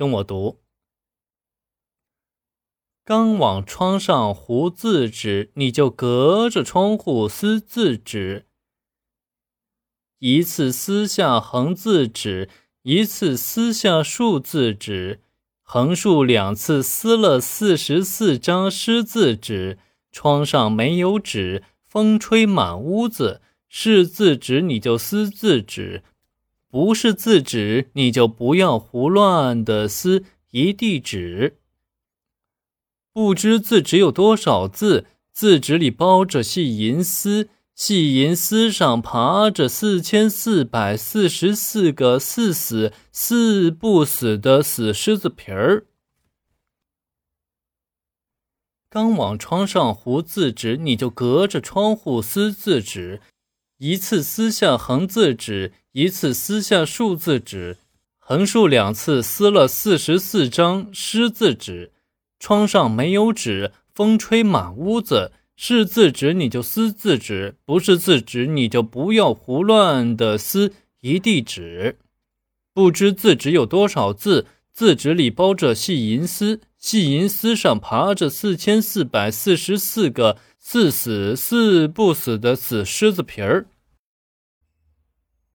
跟我读。刚往窗上糊字纸，你就隔着窗户撕字纸。一次撕下横字纸，一次撕下竖字纸，横竖两次撕了四十四张湿字纸。窗上没有纸，风吹满屋子。是字纸你就撕字纸，不是字纸你就不要胡乱的撕一地纸。不知字纸有多少字，字纸里包着细银丝，细银丝上爬着四千四百四十四个似死似不死的死狮子皮儿。刚往窗上糊字纸，你就隔着窗户撕字纸，一次撕下横字纸，一次撕下竖字纸，横竖两次撕了四十四张湿字纸。窗上没有纸，风吹满屋子。是字纸你就撕字纸，不是字纸你就不要胡乱的撕一地纸。不知字纸有多少字，字纸里包着细银丝，细银丝上爬着四千四百四十四个似死似不死的死狮子皮儿。